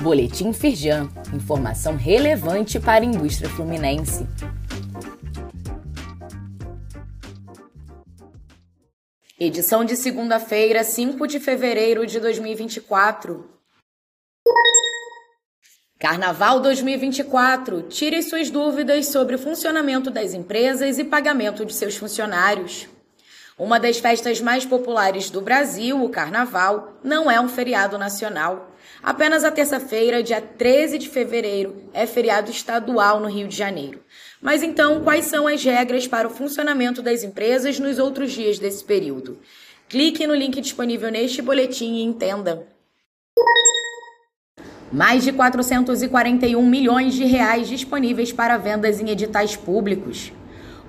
Boletim Firjan, informação relevante para a indústria fluminense. Edição de segunda-feira, 5 de fevereiro de 2024. Carnaval 2024. Tire suas dúvidas sobre o funcionamento das empresas e pagamento de seus funcionários. Uma das festas mais populares do Brasil, o Carnaval, não é um feriado nacional. Apenas a terça-feira, dia 13 de fevereiro, é feriado estadual no Rio de Janeiro. Mas então, quais são as regras para o funcionamento das empresas nos outros dias desse período? Clique no link disponível neste boletim e entenda. Mais de 441 milhões de reais disponíveis para vendas em editais públicos.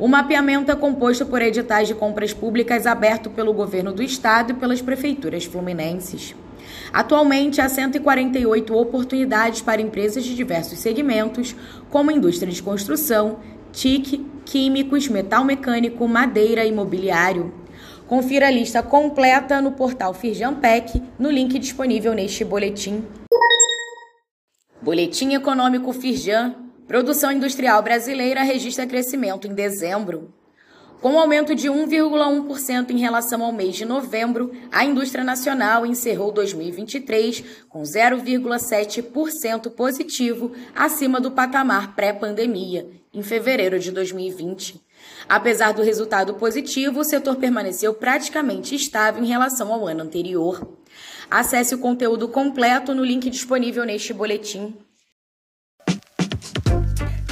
O mapeamento é composto por editais de compras públicas aberto pelo governo do estado e pelas prefeituras fluminenses. Atualmente, há 148 oportunidades para empresas de diversos segmentos, como indústria de construção, TIC, químicos, metal mecânico, madeira e imobiliário. Confira a lista completa no portal Firjampec, no link disponível neste boletim. Boletim Econômico Firjan Produção industrial brasileira registra crescimento em dezembro. Com um aumento de 1,1% em relação ao mês de novembro, a indústria nacional encerrou 2023 com 0,7% positivo acima do patamar pré-pandemia, em fevereiro de 2020. Apesar do resultado positivo, o setor permaneceu praticamente estável em relação ao ano anterior. Acesse o conteúdo completo no link disponível neste boletim.